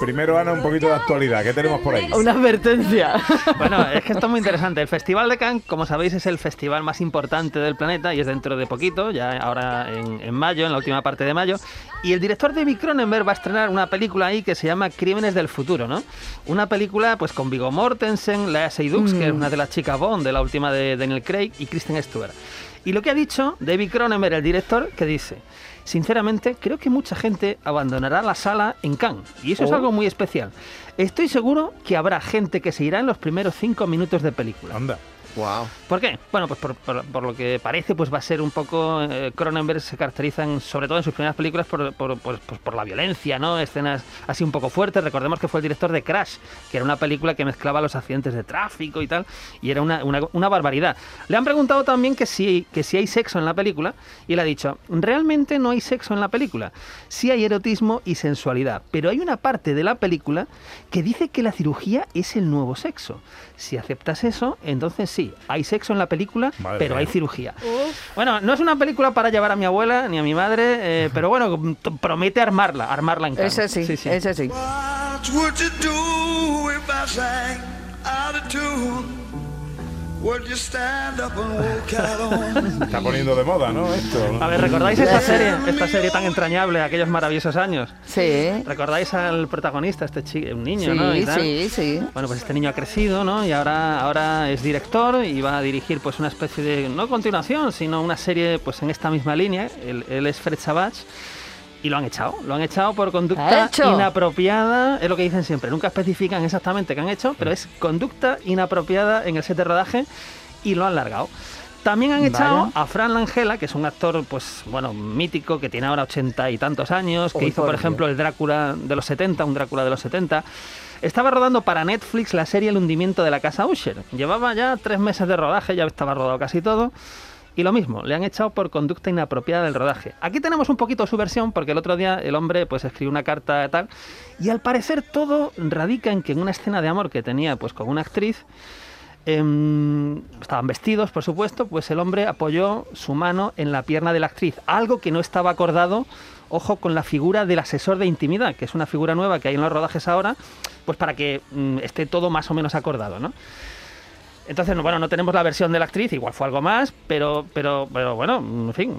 Primero, Ana, un poquito de actualidad. ¿Qué tenemos por ahí? Una advertencia. Bueno, es que esto es muy interesante. El Festival de Cannes, como sabéis, es el festival más importante del planeta y es dentro de poquito, ya ahora en, en mayo, en la última parte de mayo. Y el director David Cronenberg va a estrenar una película ahí que se llama Crímenes del Futuro, ¿no? Una película pues con Viggo Mortensen, Lea Seydoux, que es una de las chicas Bond, de la última de Daniel Craig, y Kristen Stewart. Y lo que ha dicho David Cronenberg, el director, que dice, sinceramente, creo que mucha gente abandonará la sala en Cannes. Y eso es Oh. algo muy especial. Estoy seguro que habrá gente que se irá en los primeros cinco minutos de película. Anda. Wow. ¿Por qué? Bueno, pues por, lo que parece, pues va a ser un poco. eh, Cronenberg se caracteriza, en- sobre todo en sus primeras películas, por, por- por- pues por la violencia, ¿no? Escenas así un poco fuertes. Recordemos que fue el director de Crash, que era una película que mezclaba los accidentes de tráfico y tal, y era una, una- una barbaridad. Le han preguntado también que si, que si hay sexo en la película, y él ha dicho: realmente no hay sexo en la película. Sí hay erotismo y sensualidad, pero hay una parte de la película que dice que la cirugía es el nuevo sexo. Si aceptas eso, entonces sí, hay sexo en la película, Madre pero mía. hay cirugía. Bueno, no es una película para llevar a mi abuela ni a mi madre, eh, pero bueno, promete armarla, armarla en Cannes. Ese sí, ese sí. What would you do if I sang out of tune? Está poniendo de moda, ¿no? Esto. ¿no? A ver, ¿recordáis esta serie, esta serie tan entrañable, aquellos maravillosos años? Sí. ¿Recordáis al protagonista, este chico, un niño, Sí, ¿no? Y tal. sí, sí. Bueno, pues este niño ha crecido, ¿no? Y ahora, ahora es director y va a dirigir pues una especie de, no continuación, sino una serie pues en esta misma línea. Él, él es Fred Savage y lo han echado. Lo han echado por conducta inapropiada. Es lo que dicen siempre. Nunca especifican exactamente qué han hecho, pero es conducta inapropiada en el set de rodaje y lo han largado. También han echado Vaya. a Fran Langella, que es un actor, pues, bueno, mítico, que tiene ahora ochenta y tantos años, que hizo, por por ejemplo, el Drácula de los 70, un Drácula de los 70. Estaba rodando para Netflix la serie El hundimiento de la casa Usher. Llevaba ya tres meses de rodaje, ya estaba rodado casi todo. Y lo mismo, le han echado por conducta inapropiada del rodaje. Aquí tenemos un poquito su versión, porque el otro día el hombre pues escribió una carta tal, y al parecer todo radica en que en una escena de amor que tenía pues con una actriz, em, estaban vestidos, por supuesto, pues el hombre apoyó su mano en la pierna de la actriz, algo que no estaba acordado, ojo, con la figura del asesor de intimidad, que es una figura nueva que hay en los rodajes ahora, pues para que mm, esté todo más o menos acordado, ¿no? Entonces, no, bueno, no tenemos la versión de la actriz, igual fue algo más, pero, pero, pero bueno, en fin,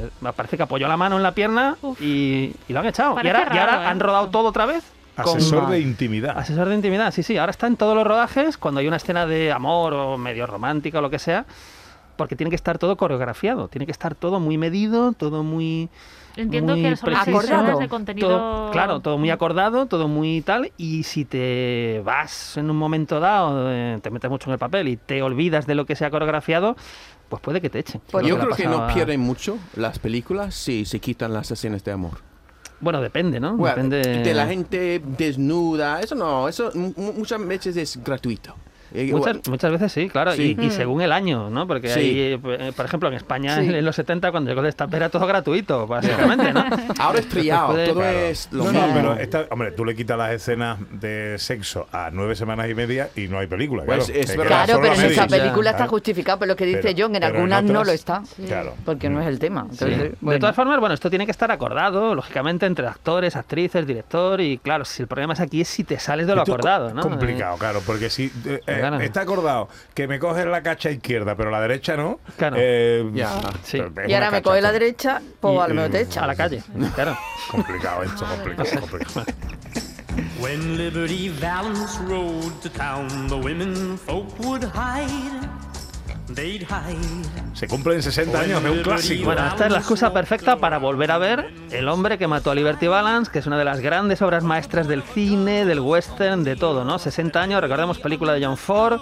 eh, me parece que apoyó la mano en la pierna y, y lo han echado. Y ahora, y ahora raro, ¿eh? han rodado todo otra vez. con- Asesor de intimidad. Asesor de intimidad, sí, sí. Ahora está en todos los rodajes cuando hay una escena de amor o medio romántica o lo que sea, porque tiene que estar todo coreografiado, tiene que estar todo muy medido, todo muy. Entiendo muy que son acordado de contenido. Todo- claro, todo muy acordado, todo muy tal. Y si te vas en un momento dado, eh, te metes mucho en el papel y te olvidas de lo que se ha coreografiado, pues puede que te echen. Pues Yo creo que no pierden mucho las películas si se quitan las escenas de amor. Bueno, depende, ¿no? Bueno, depende De la gente desnuda, eso no, eso mu- mu- muchas veces es gratuito. Eh, Muchas, veces sí, claro, Sí. Y, y según el año, ¿no? Porque Sí. hay, eh, por ejemplo, en España Sí. en los 70, cuando llegó el destape, era todo gratuito, básicamente, ¿no? Ahora es triado, Puede- todo Claro. es lo no, mismo. no, pero esta- hombre, tú le quitas las escenas de sexo a nueve semanas y media y no hay película. Pues claro. es pero en esa película está justificado, pero lo que dice Pero- John, en algunas no lo está. Claro. Porque no es el tema. De todas formas, bueno, esto tiene que estar acordado, lógicamente, entre actores, actrices, director y, claro, si el problema es aquí es si te sales de lo acordado, co- ¿no? complicado, claro, porque si eh, está acordado que me coges la cacha izquierda, pero la derecha no. Claro. eh, Ya. Sí. y ahora me coge la derecha, pues a lo mejor te echa. a la calle, claro. Complicado esto, complicado, complicado. When Liberty Valance rode to town, the women folk would hide. Se cumplen 60 años de un clásico. Bueno, esta es la excusa perfecta para volver a ver El hombre que mató a Liberty Balance, que es una de las grandes obras maestras del cine, del western, de todo, ¿no? 60 años, recordemos película de John Ford,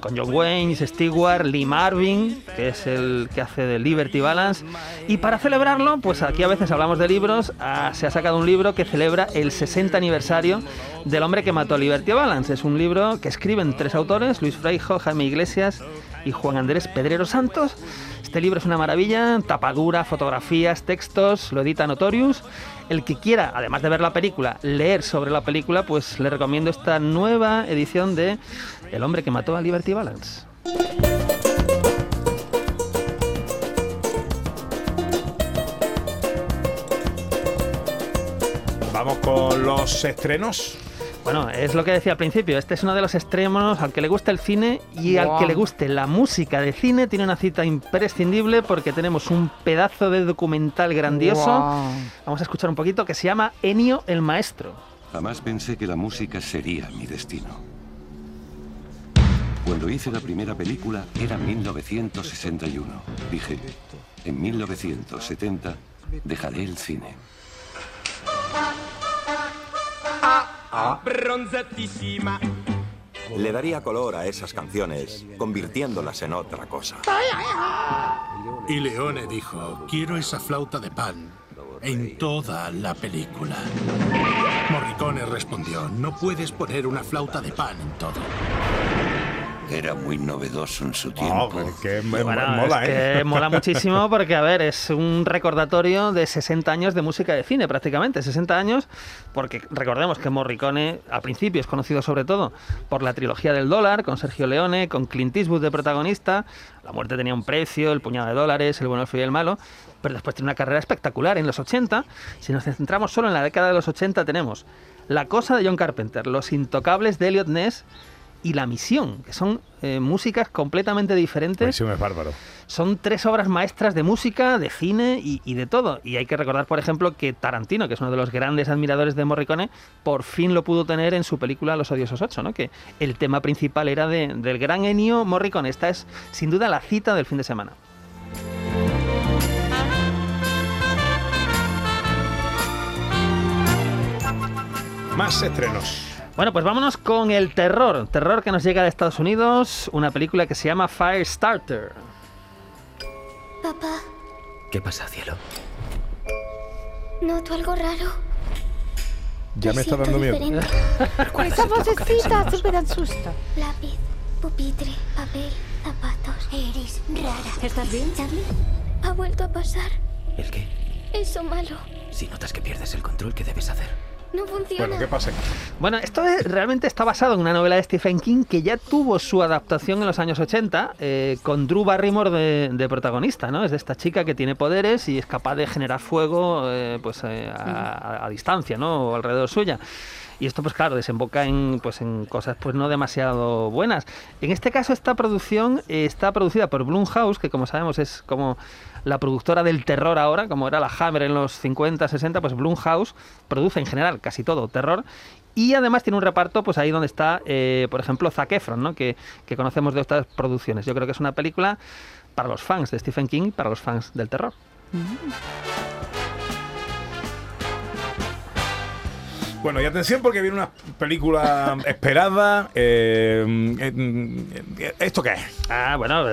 con John Wayne, Stewart, Lee Marvin, que es el que hace de Liberty Balance. Y para celebrarlo, pues aquí a veces hablamos de libros, ah, se ha sacado un libro que celebra el 60 aniversario del hombre que mató a Liberty Balance. Es un libro que escriben tres autores, Luis Freijo, Jaime Iglesias Juan Andrés Pedrero Santos. Este libro es una maravilla, tapadura, fotografías, textos, lo edita Notorious. El que quiera, además de ver la película, leer sobre la película, pues le recomiendo esta nueva edición de El hombre que mató a Liberty Balance. Vamos con los estrenos. Bueno, es lo que decía al principio, este es uno de los extremos al que le gusta el cine y al que le guste la música de cine tiene una cita imprescindible porque tenemos un pedazo de documental grandioso. Vamos a escuchar un poquito que se llama Enio el Maestro. Jamás pensé que la música sería mi destino. Cuando hice la primera película era 1961. Dije, en 1970 dejaré el cine. Le daría color a esas canciones, convirtiéndolas en otra cosa. Y Leone dijo, quiero esa flauta de pan en toda la película. Morricone respondió, no puedes poner una flauta de pan en todo. Era muy novedoso en su tiempo. que me- Bueno, mola, es ¿eh? que mola muchísimo porque, a ver, es un recordatorio de 60 años de música de cine, prácticamente. 60 años, porque recordemos que Morricone al principio es conocido sobre todo por la trilogía del dólar, con Sergio Leone, con Clint Eastwood de protagonista. La muerte tenía un precio, el puñado de dólares, el bueno, el feo y el malo. Pero después tiene una carrera espectacular. En los 80, si nos centramos solo en la década de los 80, tenemos La Cosa de John Carpenter, Los Intocables de Elliot Ness y La Misión, que son eh, músicas completamente diferentes. Misión es bárbaro. Son tres obras maestras de música, de cine y, y de todo. Y hay que recordar, por ejemplo, que Tarantino, que es uno de los grandes admiradores de Morricone, por fin lo pudo tener en su película Los Odiosos 8, ¿no? Que el tema principal era de- del gran Ennio Morricone. Esta es, sin duda, la cita del fin de semana. Más estrenos. Bueno, pues vámonos con el terror. Terror que nos llega de Estados Unidos, una película que se llama Firestarter. Papá, ¿Qué pasa, cielo? noto algo raro. Ya me está dando miedo. Esa vocecita súper asusta. Lápiz, pupitre, papel, zapatos. Eres rara. ¿Estás bien, Charlie? Ha vuelto a pasar. ¿El qué? Eso malo. Si notas que pierdes el control, ¿qué debes hacer? No funciona. Bueno, ¿qué pasa? Bueno, esto es- realmente está basado en una novela de Stephen King que ya tuvo su adaptación en los años 80 eh, con Drew Barrymore de, de protagonista, ¿no? Es de esta chica que tiene poderes y es capaz de generar fuego eh, pues eh, a, a- a distancia, ¿no? O alrededor suya. Y esto, pues claro, desemboca en, pues, en cosas pues no demasiado buenas. En este caso, esta producción eh, está producida por Blumhouse, que como sabemos es como la productora del terror ahora, como era la Hammer en los 50, 60, pues Blumhouse produce en general casi todo terror. Y además tiene un reparto, pues ahí donde está, eh, por ejemplo, Zac Efron, ¿no? que, que conocemos de estas producciones. Yo creo que es una película para los fans de Stephen King, para los fans del terror. Bueno, y atención porque viene una película esperada. eh, eh, ¿Esto qué es? Ah, bueno,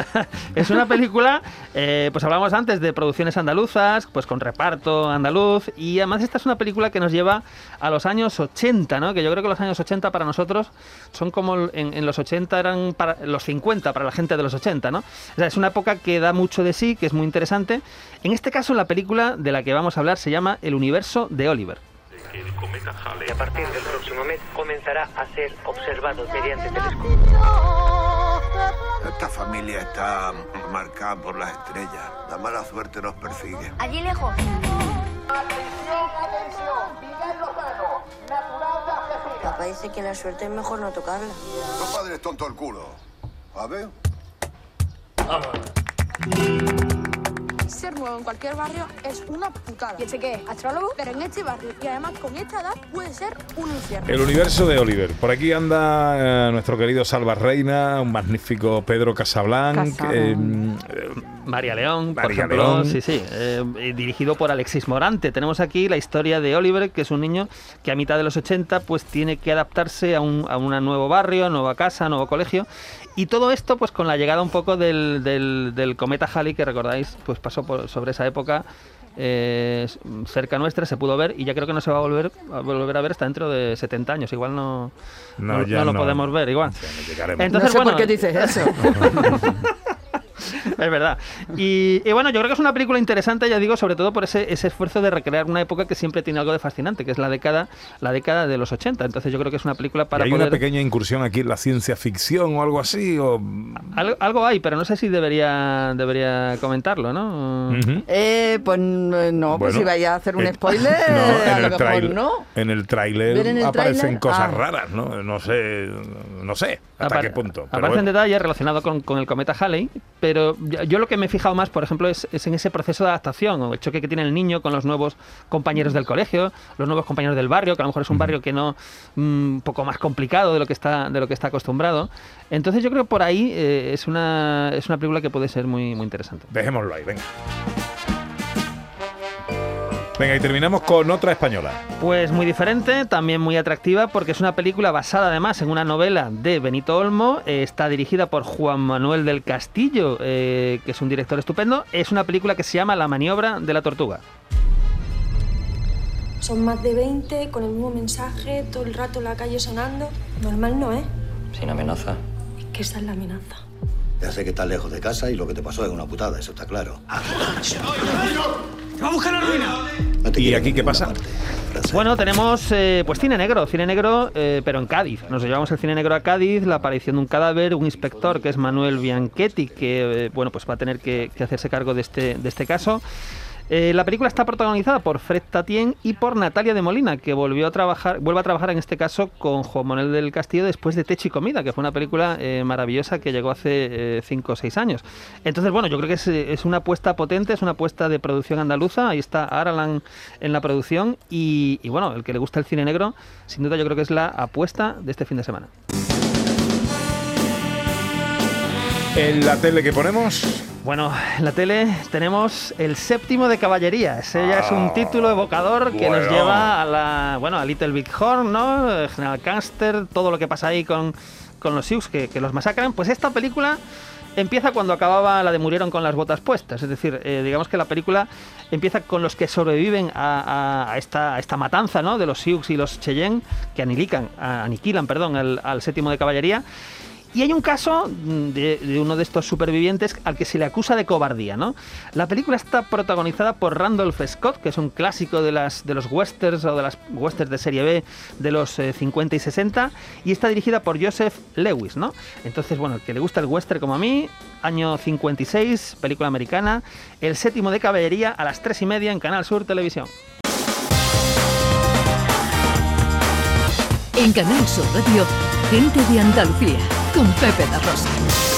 es una película, eh, pues hablamos antes de producciones andaluzas, pues con reparto andaluz, y además esta es una película que nos lleva a los años 80, ¿no? Que yo creo que los años 80 para nosotros son como en, en los 80 eran para los 50 para la gente de los 80, ¿no? O sea, es una época que da mucho de sí, que es muy interesante. En este caso, la película de la que vamos a hablar se llama El universo de Oliver. Y a partir del próximo mes comenzará a ser observado mediante telescopio. Esta familia está marcada por las estrellas. La mala suerte nos persigue. Allí lejos. Papá dice que la suerte es mejor no tocarla. No padres tonto el culo. A ver. Ser nuevo en cualquier barrio es una putada. ¿Y ese qué? ¿Astrólogo? Pero en este barrio y además con esta edad puede ser un infierno. El universo de Oliver. Por aquí anda eh, nuestro querido Salva Reina, un magnífico Pedro Casablanc. Casablanc. eh, María León, por María ejemplo, León. sí, sí, eh, eh, dirigido por Alexis Morante. Tenemos aquí la historia de Oliver, que es un niño que a mitad de los 80 pues tiene que adaptarse a un, a un nuevo barrio, nueva casa, nuevo colegio. Y todo esto pues con la llegada un poco del, del, del cometa Halley, que recordáis, pues pasó por, sobre esa época eh, cerca nuestra, se pudo ver y ya creo que no se va a volver a, volver a ver hasta dentro de 70 años. Igual no, No, no, ya no lo no. podemos ver, igual. llegaremos. No sé por qué dices eso. Es verdad. Y, y bueno, yo creo que es una película interesante, ya digo, sobre todo por ese, ese esfuerzo de recrear una época que siempre tiene algo de fascinante, que es la década, la década de los 80. Entonces yo creo que es una película para ¿Y hay poder... una pequeña incursión aquí en la ciencia ficción o algo así? O... Algo, algo hay, pero no sé si debería, debería comentarlo, ¿no? Eh, pues n- no, pues Bueno, si vaya a hacer un eh, spoiler, no, a en lo el, mejor no. en el tráiler ¿Ver en el aparecen tráiler? cosas Ah. raras, ¿no? No sé, no sé hasta Apar- qué punto. Aparecen bueno. detalles relacionados con, con el cometa Halley, pero yo, yo lo que me he fijado más, por ejemplo, es, es en ese proceso de adaptación, o el choque que tiene el niño con los nuevos compañeros del colegio, los nuevos compañeros del barrio, que a lo mejor es un barrio que no, mm, un poco más complicado de lo que está, de lo que está acostumbrado. Entonces yo creo que por ahí eh, es, una, es una película que puede ser muy, muy interesante. Dejémoslo ahí, venga. Venga, y terminamos con otra española. Pues muy diferente, también muy atractiva, porque es una película basada además en una novela de Benito Olmo. eh, está dirigida por Juan Manuel del Castillo, eh, que es un director estupendo. Es una película que se llama La maniobra de la tortuga. Son más de 20 con el mismo mensaje, todo el rato en la calle sonando. Normal no, ¿eh? Sin amenaza. Es que esa es la amenaza. Ya sé que estás lejos de casa y lo que te pasó es una putada, eso está claro. ¡Va a buscar la ruina! ¿Y aquí qué pasa? Bueno, tenemos eh, pues cine negro, cine negro, eh, pero en Cádiz. Nos llevamos el cine negro a Cádiz, la aparición de un cadáver, un inspector que es Manuel Bianchetti, que eh, bueno, pues va a tener que, que hacerse cargo de este, de este caso. Eh, la película está protagonizada por Fred Tatien y por Natalia de Molina, que volvió a trabajar, vuelve a trabajar en este caso con Juan Manuel del Castillo después de Techo y Comida, que fue una película eh, maravillosa que llegó hace 5 o 6 años. Entonces, bueno, yo creo que es, eh, es una apuesta potente, es una apuesta de producción andaluza. Ahí está Aralan en la producción. Y, y bueno, el que le gusta el cine negro, sin duda yo creo que es la apuesta de este fin de semana. En la tele que ponemos, Bueno, en la tele tenemos el séptimo de caballería. Ese ya es un título evocador que nos lleva a la, bueno, a Little Big Horn, ¿no? General Canster, todo lo que pasa ahí con, con los Sioux que, que los masacran. Pues esta película empieza cuando acababa la de Murieron con las botas puestas. Es decir, eh, digamos que la película empieza con los que sobreviven a, a- a esta, a esta matanza, ¿no? De los Sioux y los Cheyenne que aniquilan, aniquilan, perdón, al, al séptimo de caballería. Y hay un caso mm, de, uno de estos supervivientes al que se le acusa de cobardía, ¿no? La película está protagonizada por Randolph Scott, que es un clásico de, las, de los westerns o de las westerns de serie B de los eh, 50 y 60, y está dirigida por Joseph Lewis, ¿no? Entonces, bueno, el que le gusta el western como a mí, año 56, película americana, el séptimo de caballería a las 3 y media en Canal Sur Televisión. En Canal Sur Radio, gente de Andalucía, con Pepe da Rosa.